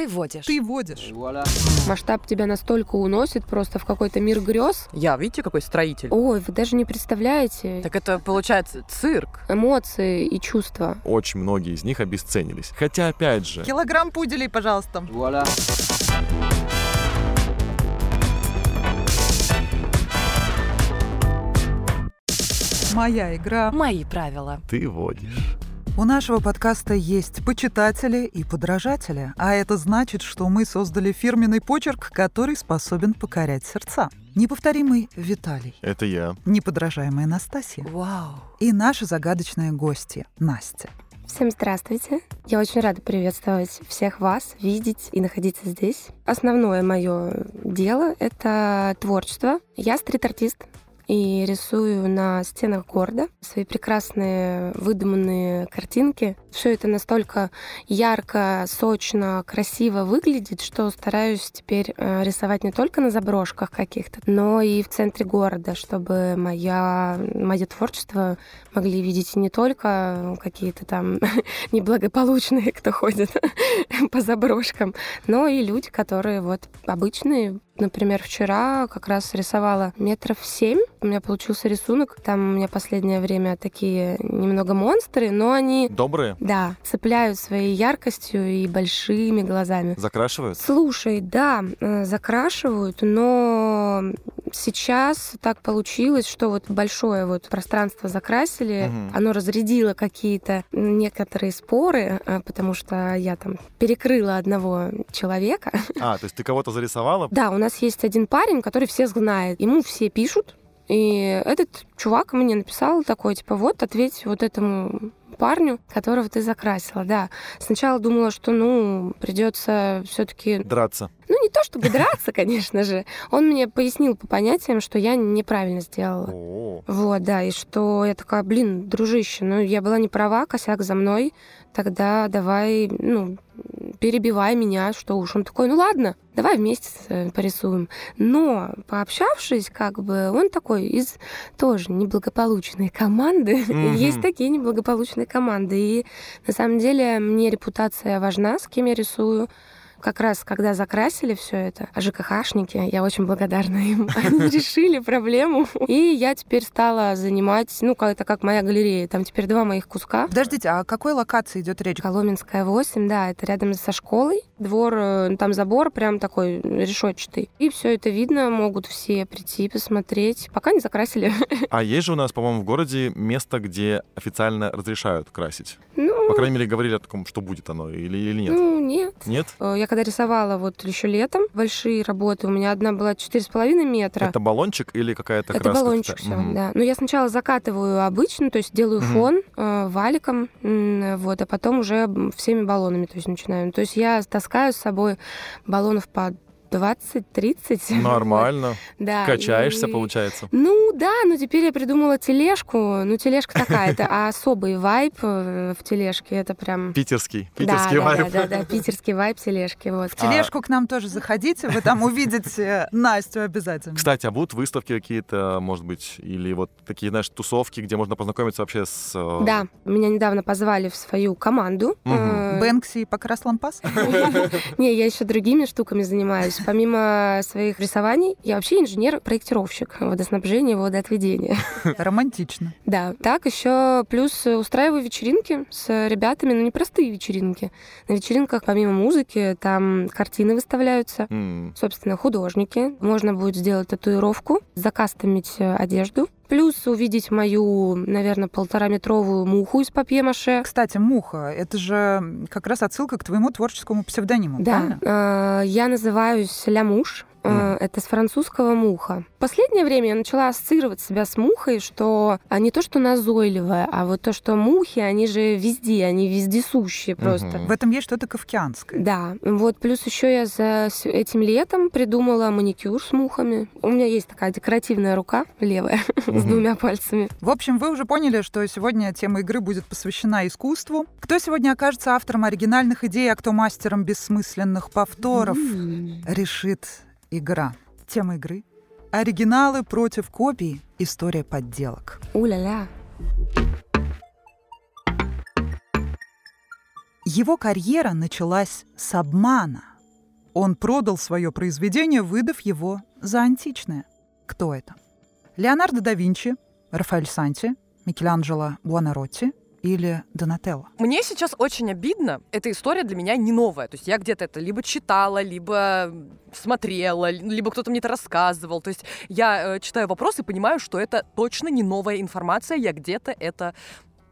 Ты водишь. Ты водишь. Масштаб тебя настолько уносит просто в какой-то мир грез. Я, видите, какой строитель. Ой, вы даже не представляете Так это получается цирк. эмоции и чувства. Очень многие из них обесценились. Хотя, опять же, Килограмм пуделей, пожалуйста. Моя игра. Мои правила. ты водишь. У нашего подкаста есть почитатели и подражатели, а это значит, что мы создали фирменный почерк, который способен покорять сердца. Неповторимый Виталий, Это я. неподражаемая Настасья Вау. и наша загадочная гостья Настя. Всем здравствуйте. Я очень рада приветствовать всех вас, видеть и находиться здесь. Основное мое дело — это творчество. Я стрит-артист и рисую на стенах города свои прекрасные выдуманные картинки. Все это настолько ярко, сочно, красиво выглядит, что стараюсь теперь э, рисовать не только на заброшках каких-то, но и в центре города, чтобы моя, мое творчество могли видеть не только какие-то там неблагополучные, кто ходит по заброшкам, но и люди, которые вот обычные. Например, вчера как раз рисовала метров семь. У меня получился рисунок. Там у меня последнее время такие немного монстры, но они, Добрые? да, цепляют своей яркостью и большими глазами. Закрашивают? Слушай, да, э, закрашивают, но сейчас так получилось, что вот большое вот пространство закрасили, Мгм. оно разрядило какие-то некоторые споры, э, потому что я там перекрыла одного человека. А, то есть ты кого-то зарисовала? Да, у нас есть один парень, который всех знает, ему все пишут, и этот чувак мне написал такой, типа, вот, ответь вот этому парню, которого ты закрасила, да. Сначала думала, что, ну, придется все-таки Драться. ну, не то чтобы драться, конечно же. Он мне пояснил по понятиям, что я неправильно сделала. О, Вот, да, и что я такая, блин, дружище, ну, я была не права, косяк за мной, тогда давай, ну, перебивай меня, что уж. Он такой, ну ладно, давай вместе э, порисуем. Но, пообщавшись, как бы, он такой из тоже неблагополучной команды. Мгм. Есть такие неблагополучные команды. И на самом деле мне репутация важна, с кем я рисую. Как раз, когда закрасили все это, ЖКХшники, я очень благодарна им, они решили проблему. И я теперь стала занимать, ну, это как моя галерея. Там теперь два моих куска. Подождите, а о какой локации идет речь? Коломенская 8, да, это рядом со школой. Двор, э, там забор прям такой решетчатый. И все это видно, могут все прийти посмотреть. Пока не закрасили. А есть же у нас, по-моему, в городе место, где официально разрешают красить. Ну, По крайней мере, говорили о таком, что будет оно или, или нет. ну, нет. Нет? Э, Я когда рисовала вот еще летом большие работы, у меня одна была 4,5 метра. Это баллончик или какая-то Это краска? баллончик такая? все, Мгм. да. Но я сначала закатываю обычно, то есть делаю Мгм. фон э, валиком, м, вот, а потом уже всеми баллонами, то есть начинаем. То есть я таскаю с собой баллонов по 20-30. Нормально. Да. Качаешься, и- получается. Ну да, но теперь я придумала тележку. Ну, тележка такая, это особый вайб э, в тележке. Это прям... Питерский. Питерский да, вайб. да, да, да, питерский вайб тележки. Вот. В тележку к нам тоже заходите, вы там увидите Настю обязательно. Кстати, а будут выставки какие-то, может быть, или вот такие, знаешь, тусовки, где можно познакомиться вообще с... э, Да, меня недавно позвали в свою команду. Э, Бэнкси и покрас лампас? Не, я еще другими штуками занимаюсь. Помимо своих рисований, я вообще инженер-проектировщик водоснабжения и водоотведения. Романтично. Да, так еще плюс устраиваю вечеринки с ребятами, но не простые вечеринки. На вечеринках помимо музыки там картины выставляются. м, Собственно, художники. Можно будет сделать татуировку, закастомить одежду. Плюс увидеть мою, наверное, полтора-метровую муху из папье-маше. Кстати, муха, это же как раз отсылка к твоему творческому псевдониму, Да, правильно? э, я называюсь Лямуш. Мгм. Это с французского муха. В последнее время я начала ассоциировать себя с мухой, что а не то, что назойливая, а вот то, что мухи, они же везде, они вездесущие просто. Мгм. В этом есть что-то кавкианское. Да, вот плюс еще я за с- этим летом придумала маникюр с мухами. У меня есть такая декоративная рука левая с Мгм. двумя пальцами. В общем, вы уже поняли, что сегодня тема игры будет посвящена искусству. Кто сегодня окажется автором оригинальных идей, а кто мастером бессмысленных повторов, М. решит игра. Тема игры — оригиналы против копий. История подделок. У-ля-ля. Его карьера началась с обмана. Он продал свое произведение, выдав его за античное. Кто это? Леонардо да Винчи, Рафаэль Санти, Микеланджело Буонаротти или Донателло? Мне сейчас очень обидно. Эта история для меня не новая. То есть я где-то это либо читала, либо смотрела, либо кто-то мне это рассказывал. То есть я э, читаю вопрос и понимаю, что это точно не новая информация. Я где-то это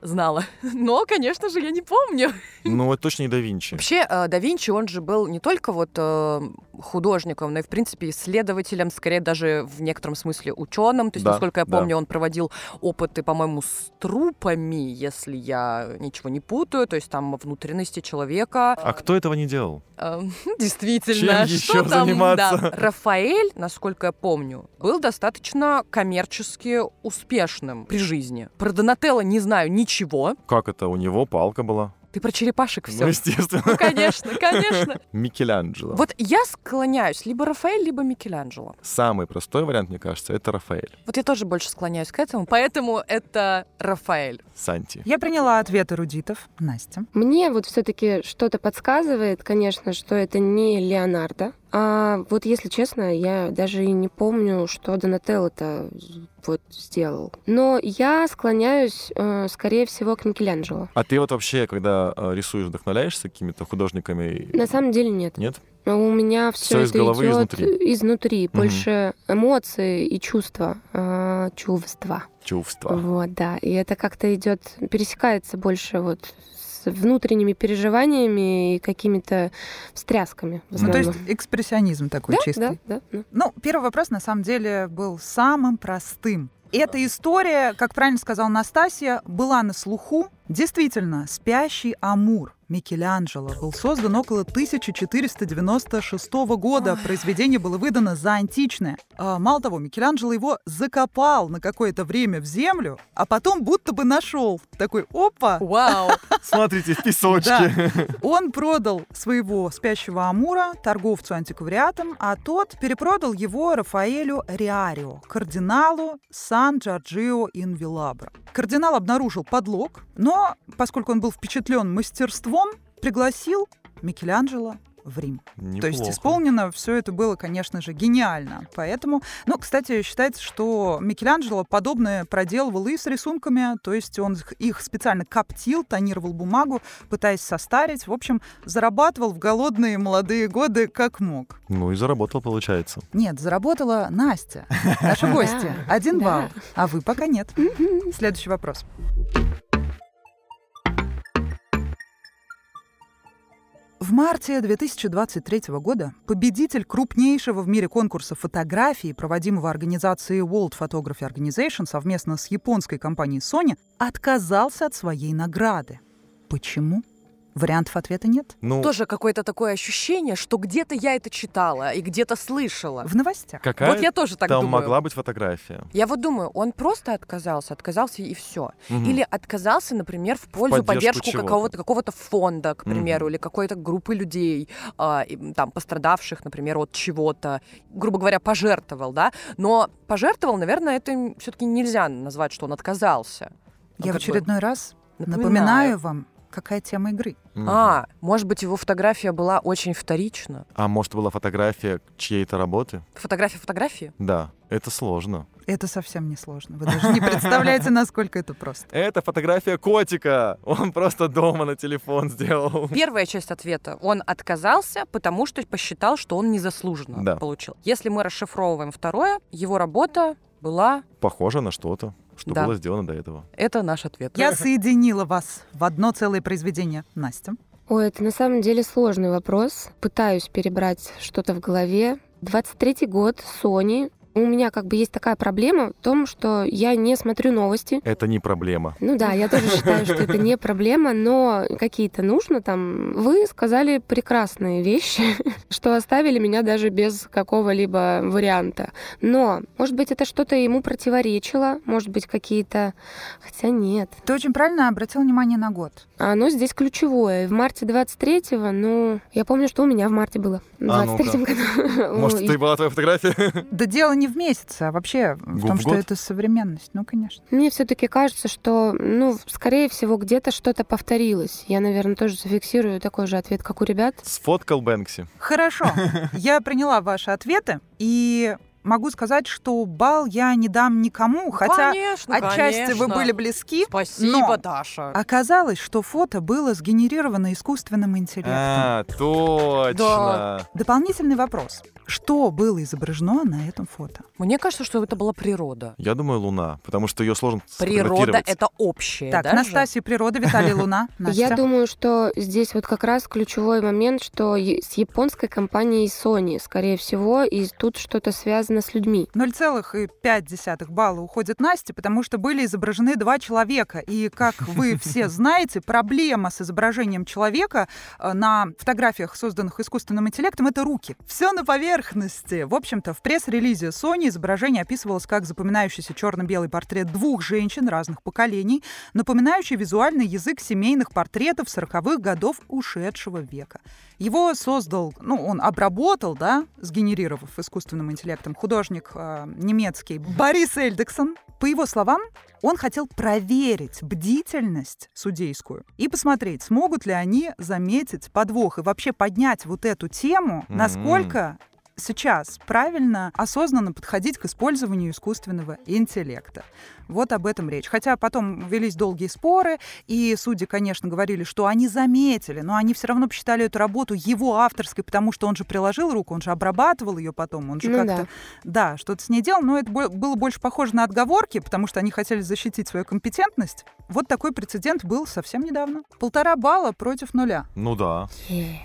знала. Но, конечно же, я не помню. Ну, это точно не да Винчи. Вообще, э, да Винчи, он же был не только вот э, художником, но и, в принципе, исследователем, скорее даже в некотором смысле ученым. То есть, Да, насколько я да. помню, он проводил опыты, по-моему, с трупами, если я ничего не путаю, то есть там внутренности человека. А кто этого не делал? Эм, Действительно, Чем что еще там, заниматься? да. Рафаэль, насколько я помню, был достаточно коммерчески успешным при жизни. Про Донателло не знаю ничего. Как это? У него палка была. Ты про черепашек все. Ну, естественно. Ну, конечно, конечно. Микеланджело. Вот я склоняюсь либо Рафаэль, либо Микеланджело. Самый простой вариант, мне кажется, это Рафаэль. Вот я тоже больше склоняюсь к этому, поэтому это Рафаэль. Санти. Я приняла ответ эрудитов. Настя. Мне вот все-таки что-то подсказывает, конечно, что это не Леонардо. А вот если честно, я даже и не помню, что Донателло-то вот сделал. Но я склоняюсь, э, скорее всего, к Микеланджело. А ты вот вообще, когда э, рисуешь, вдохновляешься какими-то художниками? На самом деле нет. Нет? У меня все из это головы, идет изнутри. изнутри. Больше эмоции и чувства, э, чувства. Чувства. Вот, да. И это как-то идет, пересекается больше вот с внутренними переживаниями и какими-то встрясками. Ну, то есть экспрессионизм такой да, чистый. да, да, да. Ну, первый вопрос на самом деле был самым простым. Эта история, как правильно сказала Настасья, была на слуху. Действительно, «Спящий Амур» Микеланджело был создан около 1496 года. Произведение было выдано за античное. А, мало того, Микеланджело его закопал на какое-то время в землю, а потом будто бы нашел. Такой, опа, Вау! Смотрите, в песочке. он продал своего спящего Амура торговцу антиквариатом, а тот перепродал его Рафаэлю Риарио, кардиналу Сан-Джорджио ин Вилабра. Кардинал обнаружил подлог, но, поскольку он был впечатлен мастерством, пригласил Микеланджело в Рим. То есть Неплохо. исполнено все это было, конечно же, гениально. Поэтому, ну, кстати, считается, что Микеланджело подобное проделывал и с рисунками, то есть он их- специально коптил, тонировал бумагу, пытаясь состарить. В общем, зарабатывал в голодные молодые годы как мог. Ну и заработал, получается. Нет, заработала Настя, наша гостья. Один балл, а вы пока нет. Следующий вопрос. В марте 2023 года победитель крупнейшего в мире конкурса фотографии, проводимого организацией World Photography Organization совместно с японской компанией Sony, отказался от своей награды. Почему? Вариантов ответа нет. Ну, Тоже какое-то такое ощущение, что где-то я это читала и где-то слышала. В новостях. какая Вот я тоже так там думаю. могла быть фотография? Я вот думаю, он просто отказался, отказался и все. Мгм. Или отказался, например, в пользу поддержку поддержку чего-то. какого-то какого-то фонда, к примеру, Мгм. или какой-то группы людей, м, там пострадавших, например, от чего-то, грубо говоря, пожертвовал, да. Но пожертвовал, наверное, это все-таки нельзя назвать, что он отказался. Ну, Я в как бы очередной раз напоминаю. напоминаю вам, какая тема игры. Мгм. А, может быть, его фотография была очень вторична. А может, была фотография чьей-то работы? Фотография фотографии? Да, это сложно. Это совсем не сложно. Вы даже не представляете, насколько это просто. Это фотография котика. Он просто дома на телефон сделал. Первая часть ответа. Он отказался, потому что посчитал, что он незаслуженно Да. получил. Если мы расшифровываем второе, его работа была... Похоже на что-то, что Да. было сделано до этого. Это наш ответ. Я соединила вас в одно целое произведение. Настя. Ой, это на самом деле сложный вопрос. Пытаюсь перебрать что-то в голове. 23-й год, Sony. У меня как бы есть такая проблема в том, что я не смотрю новости. Это не проблема. Ну да, я тоже считаю, что это не проблема, но какие-то нужно там. Вы сказали прекрасные вещи, что оставили меня даже без какого-либо варианта. Но, может быть, это что-то ему противоречило, может быть, какие-то... Хотя нет. Ты очень правильно обратил внимание на год. А Оно здесь ключевое. В марте 23-го, ну, я помню, что у меня в марте было. В А 23-м году. Может, это и была твоя фотография? Да дело не в месяце, а вообще в Год том, в что год? это современность. Ну, конечно. Мне все-таки кажется, что, ну, скорее всего, где-то что-то повторилось. Я, наверное, тоже зафиксирую такой же ответ, как у ребят. Сфоткал Бэнкси. Хорошо. Я приняла ваши ответы и могу сказать, что бал я не дам никому, хотя конечно, отчасти вы конечно. были близки. Спасибо, но Даша. Оказалось, что фото было сгенерировано искусственным интеллектом. А, точно. Дополнительный вопрос. Что было изображено на этом фото? Мне кажется, что это была природа. Я думаю, Луна, потому что ее сложно Природа это общее, Так, да же? Настасья, природа, Виталий, Луна. Я думаю, что здесь вот как раз ключевой момент, что с японской компанией Sony, скорее всего, и тут что-то связано с людьми. 0,5 балла уходит Насте, потому что были изображены два человека. И, как вы все знаете, проблема с изображением человека э, на фотографиях, созданных искусственным интеллектом, это руки. Все на поверхности. В общем-то, в пресс-релизе Sony изображение описывалось как запоминающийся черно-белый портрет двух женщин разных поколений, напоминающий визуальный язык семейных портретов 40-х годов ушедшего века. Его создал, ну, он обработал, да, сгенерировав искусственным интеллектом художник э, немецкий Борис Эльдексон. По его словам, он хотел проверить бдительность судейскую и посмотреть, смогут ли они заметить подвох и вообще поднять вот эту тему, насколько сейчас правильно, осознанно подходить к использованию искусственного интеллекта. Вот об этом речь. Хотя потом велись долгие споры, и судьи, конечно, говорили, что они заметили, но они все равно посчитали эту работу его авторской, потому что он же приложил руку, он же обрабатывал ее потом, он же Ну как-то, да, что-то с ней делал, но это было больше похоже на отговорки, потому что они хотели защитить свою компетентность. Вот такой прецедент был совсем недавно. Полтора балла против нуля. Ну да. Е.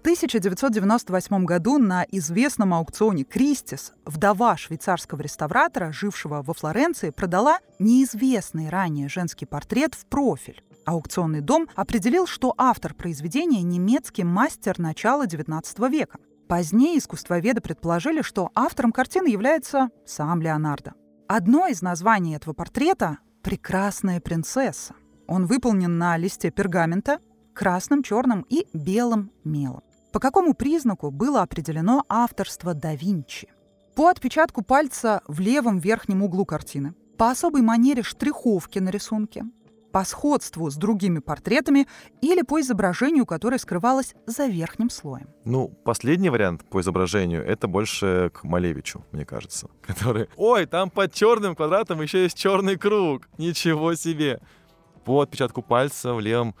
1998 году на известном аукционе Кристис вдова швейцарского реставратора, жившего во Флоренции, продала неизвестный ранее женский портрет в профиль. Аукционный дом определил, что автор произведения – немецкий мастер начала XIX века. Позднее искусствоведы предположили, что автором картины является сам Леонардо. Одно из названий этого портрета – «Прекрасная принцесса». Он выполнен на листе пергамента, красным, черным и белым мелом. По какому признаку было определено авторство да Винчи? По отпечатку пальца в левом верхнем углу картины, по особой манере штриховки на рисунке, по сходству с другими портретами или по изображению, которое скрывалось за верхним слоем. Ну, последний вариант по изображению это больше к Малевичу, мне кажется. Который. Ой, там под черным квадратом еще есть черный круг. Ничего себе. По отпечатку пальца в левом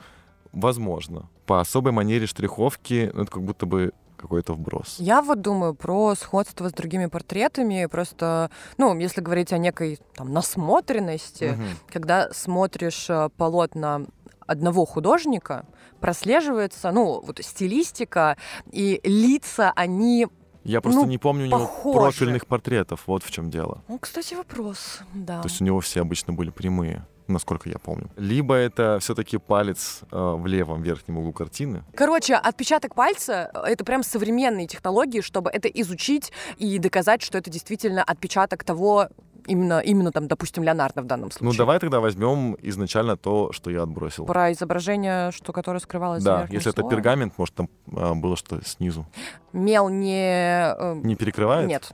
возможно. По особой манере штриховки, ну, это как будто бы какой-то вброс. Я вот думаю про сходство с другими портретами. Просто, ну, если говорить о некой там насмотренности, Мгм. когда смотришь э, полотна одного художника, прослеживается, ну, вот стилистика и лица, они... Я просто Ну, не помню у него похоже. профильных портретов. Вот в чем дело. Ну, кстати, вопрос, да. То есть у него все обычно были прямые, насколько я помню. Либо это все-таки палец э, в левом верхнем углу картины. Короче, отпечаток пальца — это прям современные технологии, чтобы это изучить и доказать, что это действительно отпечаток того, именно, именно там, допустим, Леонардо в данном случае. Ну, давай тогда возьмем изначально то, что я отбросил. Про изображение, что которое скрывалось Да, если это слоем. пергамент, может, там а, было что снизу. Мел не... э, Не перекрывает? Нет.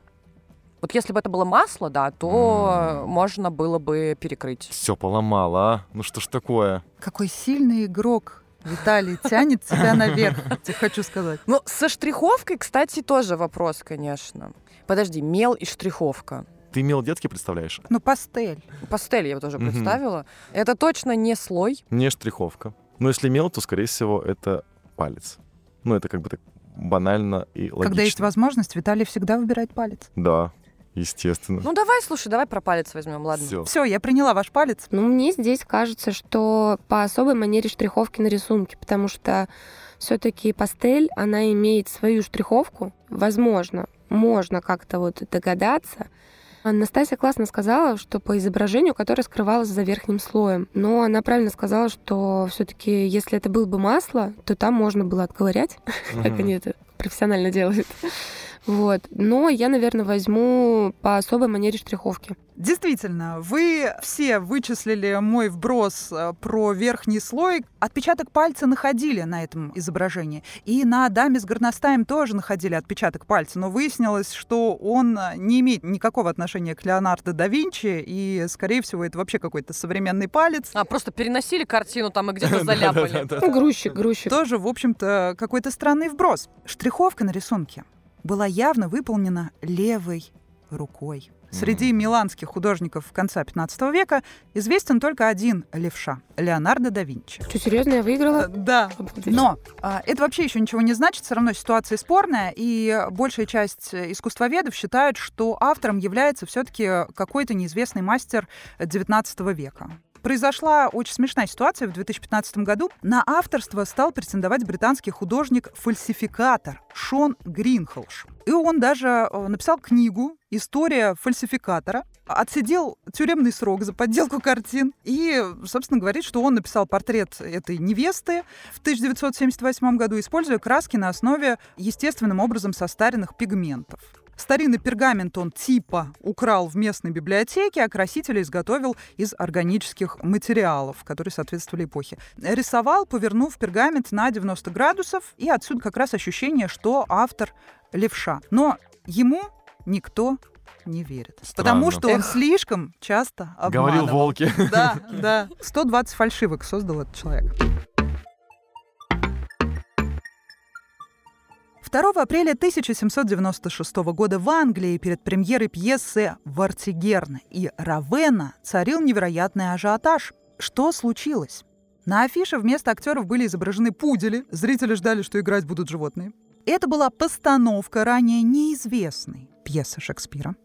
Вот если бы это было масло, да, то можно было бы перекрыть. Все поломало, а? Ну что ж такое? Какой сильный игрок Виталий тянет тебя наверх, тебе хочу сказать. Ну, со штриховкой, кстати, тоже вопрос, конечно. Подожди, мел и штриховка. Ты мел детский представляешь? Ну, пастель. Пастель я тоже представила. Это точно не слой. Не штриховка. Но если мел, то, скорее всего, это палец. Ну, это как бы так банально и логично. Когда есть возможность, Виталий всегда выбирает палец. Да, естественно. Ну, давай, слушай, давай про палец возьмем, ладно. Все. Все, я приняла ваш палец. Ну, мне здесь кажется, что по особой манере штриховки на рисунке, потому что все-таки пастель, она имеет свою штриховку. Возможно, можно как-то вот догадаться. Анастасия классно сказала, что по изображению, которое скрывалось за верхним слоем. Но она правильно сказала, что все-таки, если это было бы масло, то там можно было отковырять, как они это профессионально делают. Вот. Но я, наверное, возьму по особой манере штриховки. Действительно, вы все вычислили мой вброс э, про верхний слой. Отпечаток пальца находили на этом изображении. И на даме с горностаем тоже находили отпечаток пальца. Но выяснилось, что он э, не имеет никакого отношения к Леонардо да Винчи. И, скорее всего, это вообще какой-то современный палец. А, просто переносили картину там и где-то заляпали. Грузчик, грузчик. Тоже, в общем-то, какой-то странный вброс. Штриховка на рисунке была явно выполнена левой рукой. Среди миланских художников конца 15 века известен только один левша — Леонардо да Винчи. Что, серьезно, я выиграла? Э, Да, но а, это вообще еще ничего не значит, все равно ситуация спорная, и большая часть искусствоведов считают, что автором является все-таки какой-то неизвестный мастер XIX века. Произошла очень смешная ситуация в 2015 году. На авторство стал претендовать британский художник-фальсификатор Шон Гринхолш. И он даже э, написал книгу «История фальсификатора», отсидел тюремный срок за подделку картин и, собственно, говорит, что он написал портрет этой невесты в 1978 году, используя краски на основе естественным образом состаренных пигментов. Старинный пергамент он типа украл в местной библиотеке, а красителя изготовил из органических материалов, которые соответствовали эпохе. Рисовал, повернув пергамент на 90 градусов, и отсюда как раз ощущение, что автор левша. Но ему никто не верит. Потому Странно. что он слишком часто обманывал. Говорил волки. Да, да. 120 фальшивок создал этот человек. 2 апреля 1796 года в Англии перед премьерой пьесы «Вартигерн» и «Равена» царил невероятный ажиотаж. Что случилось? На афише вместо актеров были изображены пудели, зрители ждали, что играть будут животные. Это была постановка ранее неизвестной пьесы Шекспира.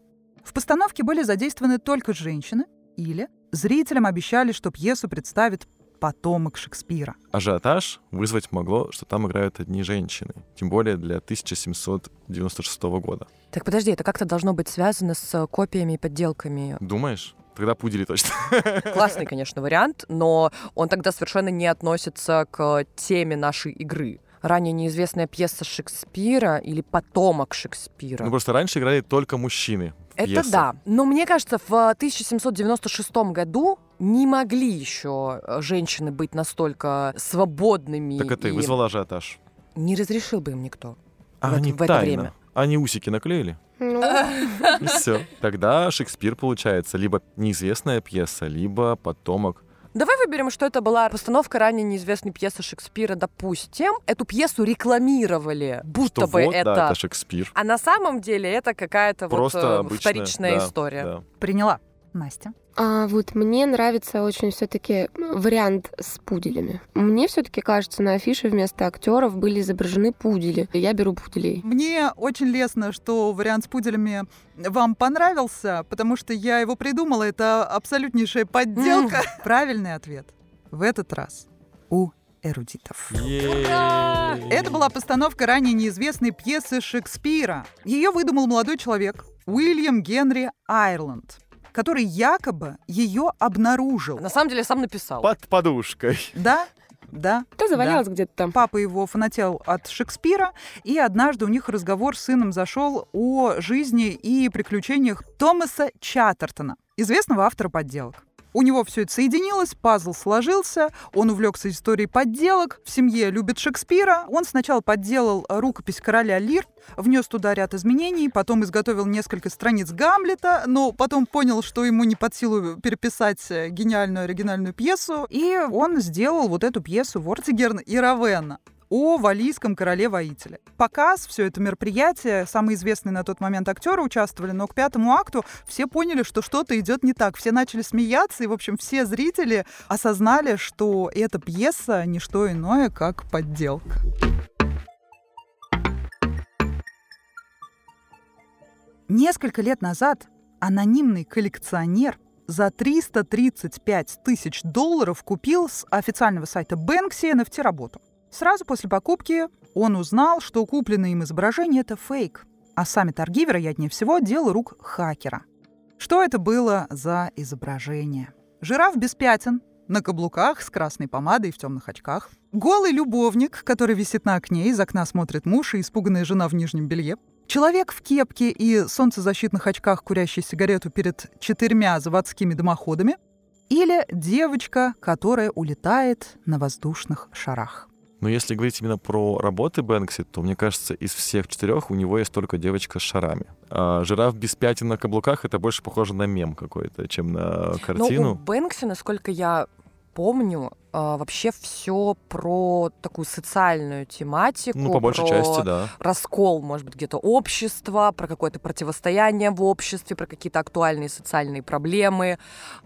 В постановке были задействованы только женщины, или зрителям обещали, что пьесу представит потомок Шекспира. Ажиотаж вызвать могло, что там играют одни женщины. Тем более для 1796 года. Так подожди, это как-то должно быть связано с копиями и подделками. Думаешь? Тогда пудели точно. Классный, конечно, вариант, но он тогда совершенно не относится к теме нашей игры. Ранее неизвестная пьеса Шекспира или потомок Шекспира. Ну просто раньше играли только мужчины. Это пьесах. да. Но мне кажется, в 1796 году не могли еще э, женщины быть настолько свободными. Так это и вызвало ажиотаж. Не разрешил бы им никто. А в это- они в это тайно. время. Они усики наклеили. Ну, И все. Тогда Шекспир получается либо неизвестная пьеса, либо потомок. Давай выберем, что это была постановка ранее неизвестной пьесы Шекспира, допустим. Эту пьесу рекламировали, будто Что бы вот, это... да, это Шекспир. А на самом деле это какая-то вот э, обычная вторичная да, история. да. Приняла. Настя. А вот мне нравится очень все-таки вариант с пуделями. Мне все-таки кажется, на афише вместо актеров были изображены пудели. Я беру пуделей. Мне очень лестно, что вариант с пуделями вам понравился, потому что я его придумала. Это абсолютнейшая подделка. Правильный ответ в этот раз у эрудитов. Е-е-е. Это была постановка ранее неизвестной пьесы Шекспира. Ее выдумал молодой человек Уильям Генри Айрланд, который якобы ее обнаружил. На самом деле сам написал. Под подушкой. Да, да. Да, завалялась да. где-то там. Папа его фанател от Шекспира, и однажды у них разговор с сыном зашел о жизни и приключениях Томаса Чаттертона, известного автора подделок. У него все это соединилось, пазл сложился, он увлекся историей подделок, в семье любит Шекспира. Он сначала подделал рукопись короля Лир, внес туда ряд изменений, потом изготовил несколько страниц Гамлета, но потом понял, что ему не под силу переписать э, гениальную оригинальную пьесу, и он сделал вот эту пьесу «Вортигерн и Равенна» о валийском короле-воителе. Показ, все это мероприятие, самые известные на тот момент актеры участвовали, но к пятому акту все поняли, что что-то идет не так. Все начали смеяться, и, в общем, все зрители осознали, что эта пьеса не что иное, как подделка. Несколько лет назад анонимный коллекционер за 335 тысяч долларов купил с официального сайта Бэнкси NFT-работу. Сразу после покупки он узнал, что купленное им изображение — это фейк, а сами торги, вероятнее всего, дело рук хакера. Что это было за изображение? Жираф без пятен, на каблуках, с красной помадой в темных очках. Голый любовник, который висит на окне, из окна смотрит муж и испуганная жена в нижнем белье. Человек в кепке и солнцезащитных очках, курящий сигарету перед четырьмя заводскими дымоходами, или девочка, которая улетает на воздушных шарах. Но если говорить именно про работы Бэнкси, то, мне кажется, из всех четырех у него есть только девочка с шарами. А жираф без пятен на каблуках — это больше похоже на мем какой-то, чем на картину. Но у Бэнкси, насколько я помню, а, вообще все про такую социальную тематику. Ну, по большей про части, да. раскол, может быть, где-то общества, про какое-то противостояние в обществе, про какие-то актуальные социальные проблемы.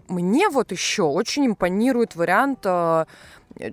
Мне вот еще очень импонирует вариант э,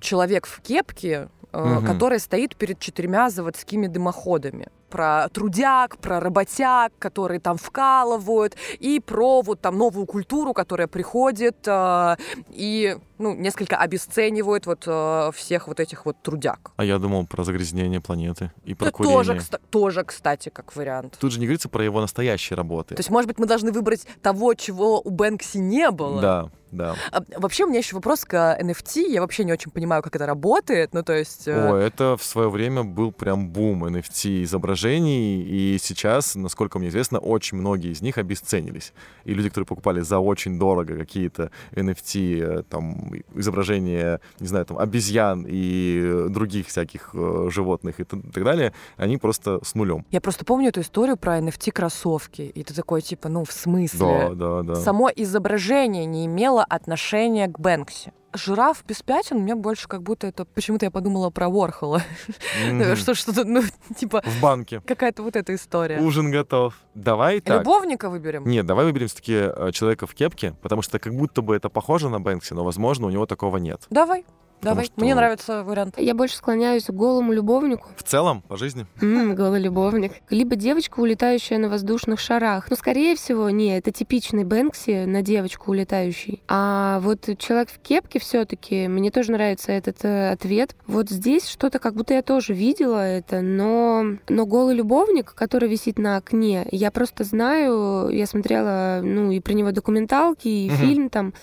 человек в кепке, Мгм. который стоит перед четырьмя заводскими дымоходами. Про трудяг, про работяг, которые там вкалывают, и про вот там новую культуру, которая приходит э, и ну, несколько обесценивает вот э, всех вот этих вот трудяг. А я думал про загрязнение планеты и про Это курение. тоже, кста- тоже, кстати, как вариант. Тут же не говорится про его настоящие работы. То есть, может быть, мы должны выбрать того, чего у Бэнкси не было. Да, да. А, вообще, у меня еще вопрос к NFT. Я вообще не очень понимаю, как это работает. Ну, то есть... э, О, это в свое время был прям бум NFT изображений, и сейчас, насколько мне известно, очень многие из них обесценились. И люди, которые покупали за очень дорого какие-то NFT, э, там, изображения, не знаю, там, обезьян и э, других всяких э, животных и так далее, они просто с нулем. Я просто помню эту историю про NFT-кроссовки. И ты такой, типа, ну, в смысле? Да, да, да. Само изображение не имело отношения к Бэнкси. Жираф без пятен, мне больше как будто это... Почему-то я подумала про Ворхола. Мгм. Что, что-то, ну, типа, В банке. какая-то вот эта история. Ужин готов. Давай так. Любовника выберем? Нет, давай выберем все-таки человека в кепке, потому что как будто бы это похоже на Бэнкси, но, возможно, у него такого нет. Давай, давай. что- Мне нравится вариант. Я больше склоняюсь к голому любовнику. В целом, по жизни. М, голый любовник. Либо девочка, улетающая на воздушных шарах. Ну, скорее всего, не, это типичный Бэнкси на девочку улетающий. А вот человек в кепке все таки мне тоже нравится этот э, ответ. Вот здесь что-то, как будто я тоже видела это, но, но голый любовник, который висит на окне, я просто знаю, я смотрела, ну, и про него документалки, и Мгм. фильм там,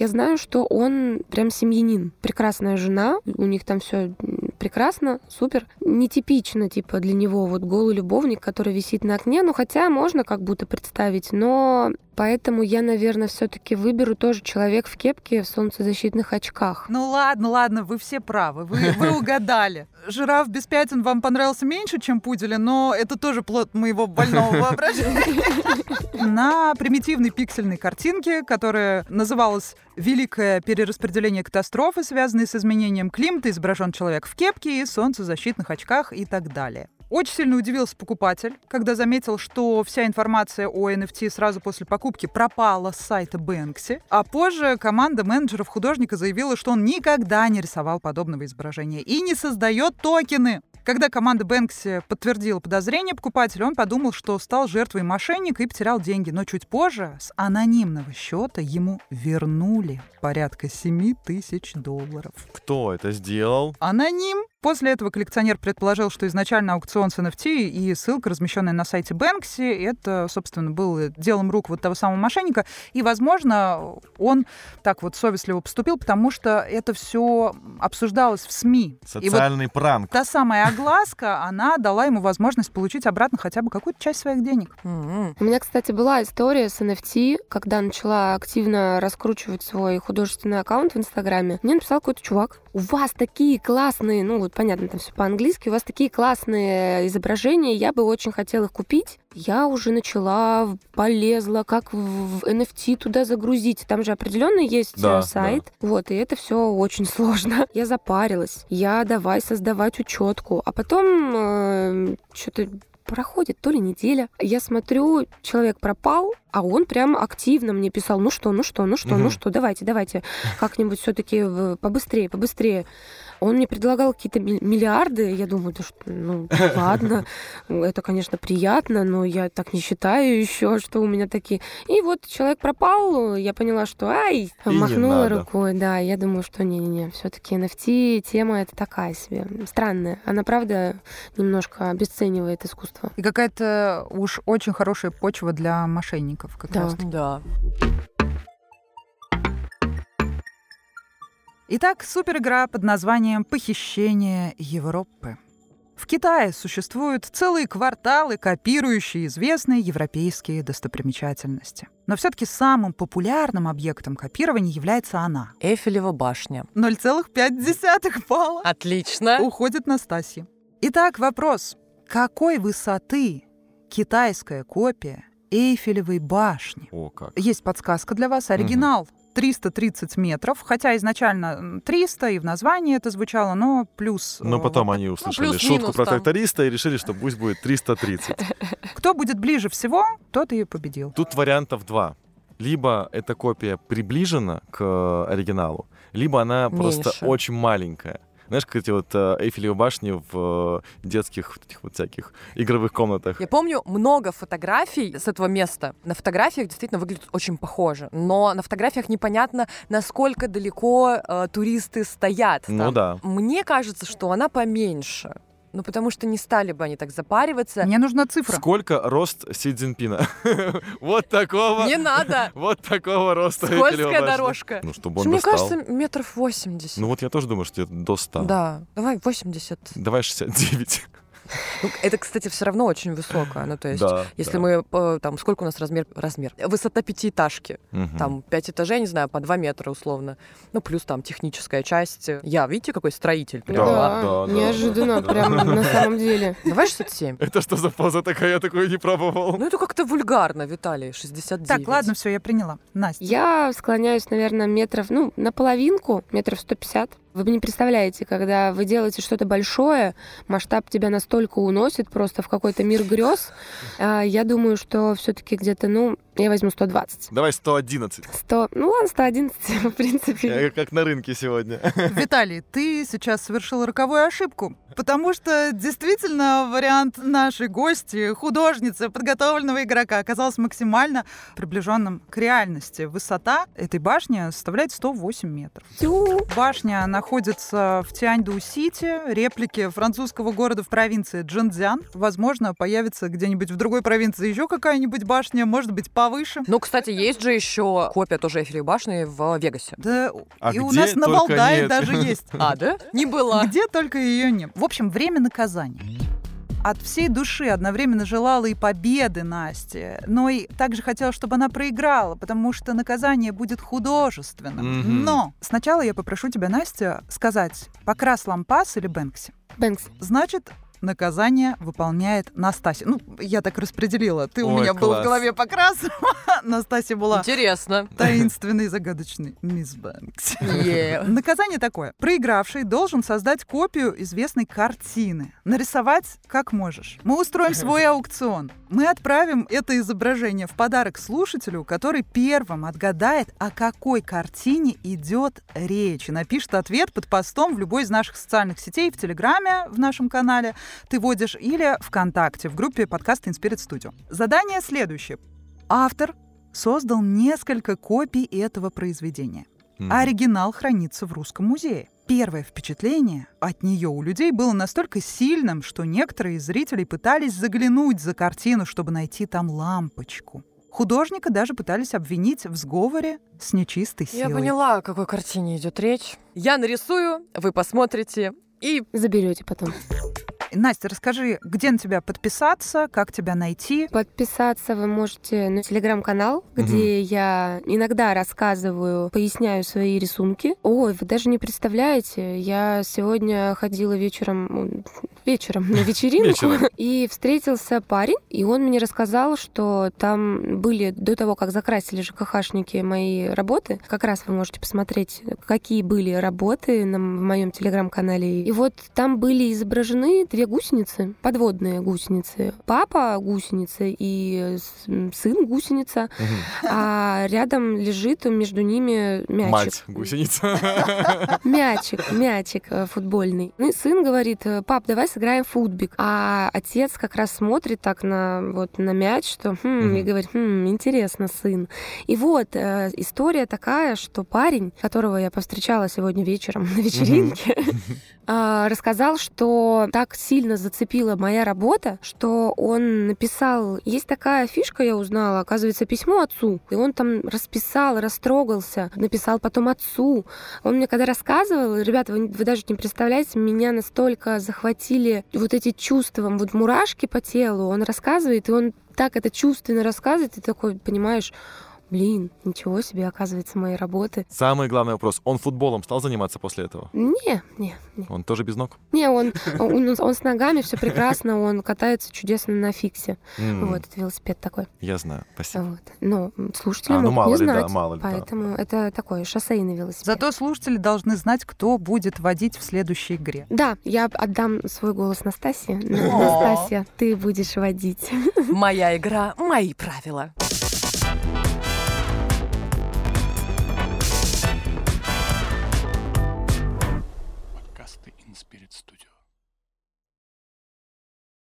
я знаю, что он прям семьянин. Прекрасная жена, у них там все прекрасно, супер. Нетипично, типа, для него вот голый любовник, который висит на окне. Ну, хотя можно как будто представить, но поэтому я, наверное, все таки выберу тоже человек в кепке в солнцезащитных очках. Ну ладно, ладно, вы все правы, вы, вы угадали. Жираф без пятен вам понравился меньше, чем пудели, но это тоже плод моего больного воображения. На примитивной пиксельной картинке, которая называлась «Великое перераспределение катастрофы, связанные с изменением климата», изображен человек в кепке и солнцезащитных очках и так далее. Очень сильно удивился покупатель, когда заметил, что вся информация о NFT сразу после покупки пропала с сайта Бэнкси, а позже команда менеджеров художника заявила, что он никогда не рисовал подобного изображения и не создает токены. Когда команда Бэнкси подтвердила подозрение покупателя, он подумал, что стал жертвой мошенника и потерял деньги. Но чуть позже с анонимного счета ему вернули порядка 7 тысяч долларов. Кто это сделал? Аноним. После этого коллекционер предположил, что изначально аукцион с NFT и ссылка, размещенная на сайте Бэнкси, это, собственно, было делом рук вот того самого мошенника. И, возможно, он так вот совестливо поступил, потому что это все обсуждалось в СМИ. И вот Социальный пранк. та самая огласка, она дала ему возможность получить обратно хотя бы какую-то часть своих денег. М-м. У меня, кстати, была история с NFT, когда начала активно раскручивать свой художественный аккаунт в Инстаграме. Мне написал какой-то чувак. У вас такие классные, ну вот понятно, там все по-английски, у вас такие классные изображения, я бы очень хотела их купить. Я уже начала, полезла, как в NFT туда загрузить. Там же определенно есть э, Да, сайт. Вот, и это все очень сложно. Я запарилась. Я давай создавать учетку. А потом что-то проходит то ли неделя. Я смотрю, человек пропал, а он прям активно мне писал, ну что, ну что, ну что, ну Мгм. что, давайте, давайте, как-нибудь все-таки побыстрее, побыстрее. Он мне предлагал какие-то ми- миллиарды, я думаю, да что, ну ладно, это, конечно, приятно, но я так не считаю еще, что у меня такие. И вот человек пропал, я поняла, что ай, не махнула рукой, да, я думаю, что не-не-не, все-таки NFT тема это такая себе, странная. Она, правда, немножко обесценивает искусство. И какая-то уж очень хорошая почва для мошенников как Да. раз. Да. Итак, суперигра под названием «Похищение Европы». В Китае существуют целые кварталы, копирующие известные европейские достопримечательности. Но все-таки самым популярным объектом копирования является она. Эйфелева башня. 0,5 балла Отлично. уходит Настасье. Итак, вопрос. Какой высоты китайская копия Эйфелевой башни? О, как. Есть подсказка для вас. Оригинал 330 метров, хотя изначально м, 300 и в названии это звучало, но плюс... Но э, потом они услышали плюс-минус шутку про там. тракториста и решили, что пусть будет 330. Кто будет ближе всего, тот и победил. Тут вариантов два. Либо эта копия приближена к э, оригиналу, либо она просто Меньше. очень маленькая. Знаешь, как эти вот э, Эйфелевы башни в э, детских вот этих вот всяких игровых комнатах. Я помню много фотографий с этого места. На фотографиях действительно выглядит очень похоже. Но на фотографиях непонятно, насколько далеко э, туристы стоят. Ну там. да. Мне кажется, что она поменьше. Ну, потому что не стали бы они так запариваться. Мне нужна цифра. Сколько рост Си Цзиньпина? Вот такого. Не надо! Вот такого роста Скользкая дорожка. Ну, чтобы он Мне кажется, метров 80. Ну вот я тоже думаю, что это до 100. Да, давай 80. Давай 69. Ну, это, кстати, все равно очень высокое. Ну, то есть, Да, если да. мы, э, там, сколько у нас размер? Размер. Высота пятиэтажки. Мгм. Там пять этажей, не знаю, по два метра условно. Ну, плюс там техническая часть. Я, видите, какой строитель? Да, прям, а? да, да, неожиданно, да, прям да. на самом деле. Давай 67. Это что за поза такая? Я такую не пробовал. Ну, это как-то вульгарно, Виталий, 69. Так, ладно, все, я приняла. Настя. Я склоняюсь, наверное, метров, ну, на половинку, метров 150. Вы не представляете, когда вы делаете что-то большое, масштаб тебя настолько уносит просто в какой-то мир грез. А, Я думаю, что все-таки где-то, ну, я возьму 120. Давай 111. 100, ну ладно, 111, в принципе. Я как на рынке сегодня. Виталий, ты сейчас совершил роковую ошибку, потому что действительно вариант нашей гости, художницы, подготовленного игрока, оказался максимально приближенным к реальности. Высота этой башни составляет 108 метров. Тю. Башня находится в Тяньду-Сити, реплике французского города в провинции Джанцзян. Возможно, появится где-нибудь в другой провинции еще какая-нибудь башня, может быть, повыше. Ну, кстати, есть же еще копия тоже Эйфелевой башни в Вегасе. Да, А и у нас на Валдае нет. даже есть. А, да? Не была. Где только ее нет. В общем, время наказания. От всей души одновременно желала и победы Насте, но и также хотела, чтобы она проиграла, потому что наказание будет художественным. Мгм. Но сначала я попрошу тебя, Настя, сказать, покрас лампас или Бэнкси. Бэнкс. Значит, наказание выполняет Настасья. Ну, я так распределила. Ты у Ой, меня был в класс. голове покрас, Настасья была Интересно. таинственный и загадочный мисс Бэнкси. Е. Наказание такое. Проигравший должен создать копию известной картины. Нарисовать как можешь. Мы устроим свой аукцион. Мы отправим это изображение в подарок слушателю, который первым отгадает, о какой картине идет речь. И напишет ответ под постом в любой из наших социальных сетей, в Телеграме, в нашем канале ты вводишь, или ВКонтакте, в группе подкаста Inspirit Studio. Задание следующее. Автор создал несколько копий этого произведения. А оригинал хранится в Русском музее. Первое впечатление от нее у людей было настолько сильным, что некоторые из зрителей пытались заглянуть за картину, чтобы найти там лампочку. Художника даже пытались обвинить в сговоре с нечистой силой. Я поняла, о какой картине идет речь. Я нарисую, вы посмотрите. И Заберете потом. Настя, расскажи, где на тебя подписаться, как тебя найти. Подписаться вы можете на телеграм-канал, где я иногда рассказываю, поясняю свои рисунки. Ой, вы даже не представляете, я сегодня ходила вечером, вечером на вечеринку, Вечером. и встретился парень, и он мне рассказал, что там были до того, как закрасили ЖКХшники мои работы. Как раз вы можете посмотреть, какие были работы на, в моем телеграм-канале. И вот там были изображены две гусеницы, подводные гусеницы. Папа гусеница и сын гусеница, а рядом лежит между ними мячик. Мать гусеница. Мячик, мячик э, футбольный. Ну и сын говорит, пап, давай сыграем в футбик. А отец как раз смотрит так на, вот, на мяч, что, хм, Мгм. и говорит, хм, интересно, сын. И вот э, история такая, что парень, которого я повстречала сегодня вечером на вечеринке, а, рассказал, что так сильно зацепила моя работа, что он написал... Есть такая фишка, я узнала, оказывается, письмо отцу. И он там расписал, растрогался, написал потом отцу. Он мне когда рассказывал, ребята, вы, вы даже не представляете, меня настолько захватили вот эти чувства, вот мурашки по телу. Он рассказывает, и он так это чувственно рассказывает, и такой, понимаешь, Блин, ничего себе, оказывается, мои работы. Самый главный вопрос. Он футболом стал заниматься после этого? Не, не, не. Он тоже без ног? Не, он, он, он с ногами, все прекрасно, он катается чудесно на фиксе. М, Вот, это велосипед такой. Я знаю, спасибо. Вот. Но слушатели А, ну мало не ли, да, знать. мало ли, да. Поэтому это такой шоссейный велосипед. Зато слушатели должны знать, кто будет водить в следующей игре. Да, я отдам свой голос Настасье. Настасья, ты будешь водить. Моя игра, мои правила.